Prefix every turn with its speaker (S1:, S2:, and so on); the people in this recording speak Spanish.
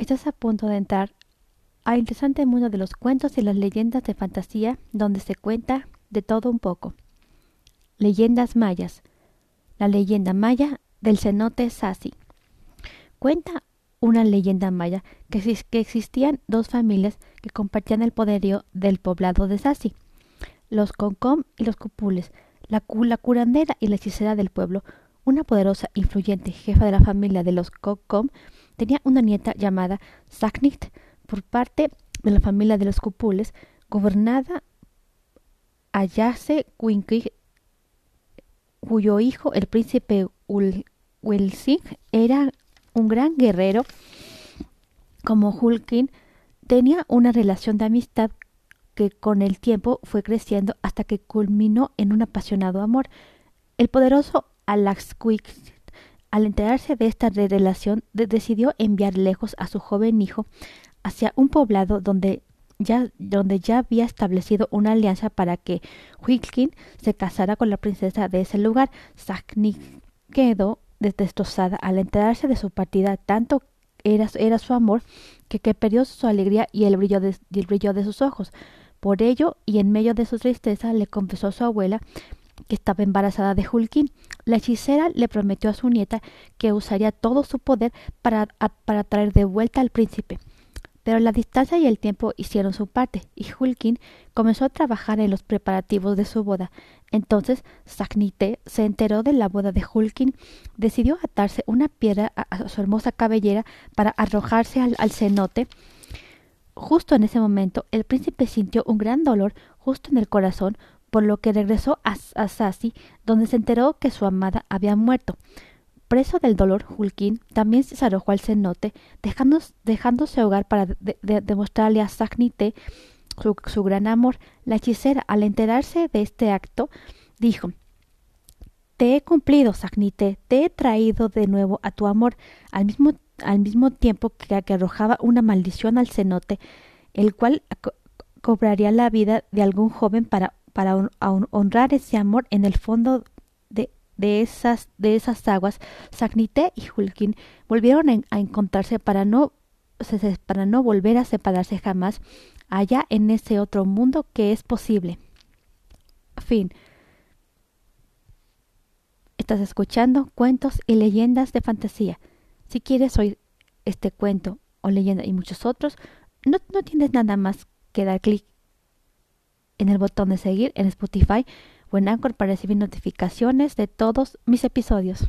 S1: Estás a punto de entrar al interesante mundo de los cuentos y las leyendas de fantasía donde se cuenta de todo un poco. Leyendas mayas. La leyenda maya del cenote Sasi. Cuenta una leyenda maya que, que existían dos familias que compartían el poderío del poblado de Sasi, los Concom y los Cupules, la, curandera y la hechicera del pueblo, una poderosa, influyente jefa de la familia de los Concom, tenía una nieta llamada Saknit por parte de la familia de los Cupules, gobernada Ayase Quinkig, cuyo hijo, el príncipe Ulsing, era un gran guerrero. Como Hulkin, tenía una relación de amistad que con el tiempo fue creciendo hasta que culminó en un apasionado amor. El poderoso Alaxquic al enterarse de esta relación, decidió enviar lejos a su joven hijo hacia un poblado donde ya, donde ya había establecido una alianza para que Huilkin se casara con la princesa de ese lugar. Sakni quedó destrozada al enterarse de su partida, tanto era, era su amor que, que, perdió su alegría y el, brillo de, el brillo de sus ojos. Por ello, y en medio de su tristeza, le confesó a su abuela que estaba embarazada de Hulkin. La hechicera le prometió a su nieta que usaría todo su poder para, para traer de vuelta al príncipe. Pero la distancia y el tiempo hicieron su parte, y Hulkin comenzó a trabajar en los preparativos de su boda. Entonces Sagnite se enteró de la boda de Hulkin, decidió atarse una piedra a, su hermosa cabellera para arrojarse al cenote. Justo en ese momento, el príncipe sintió un gran dolor justo en el corazón, por lo que regresó a, Sasi, donde se enteró que su amada había muerto. Preso del dolor, Hulkin también se arrojó al cenote, dejándose ahogar para demostrarle a Sagnite su, su, gran amor. La hechicera, al enterarse de este acto, dijo Te he cumplido, Sagnite, te he traído de nuevo a tu amor, al mismo, tiempo que, que arrojaba una maldición al cenote, el cual cobraría la vida de algún joven para para honrar ese amor en el fondo de, esas, aguas, Sagnite y Hulkin volvieron a encontrarse para no, volver a separarse jamás allá en ese otro mundo que es posible. Fin. Estás escuchando cuentos y leyendas de fantasía. Si quieres oír este cuento o leyenda y muchos otros, no tienes nada más que dar clic en el botón de seguir en Spotify o en Anchor para recibir notificaciones de todos mis episodios.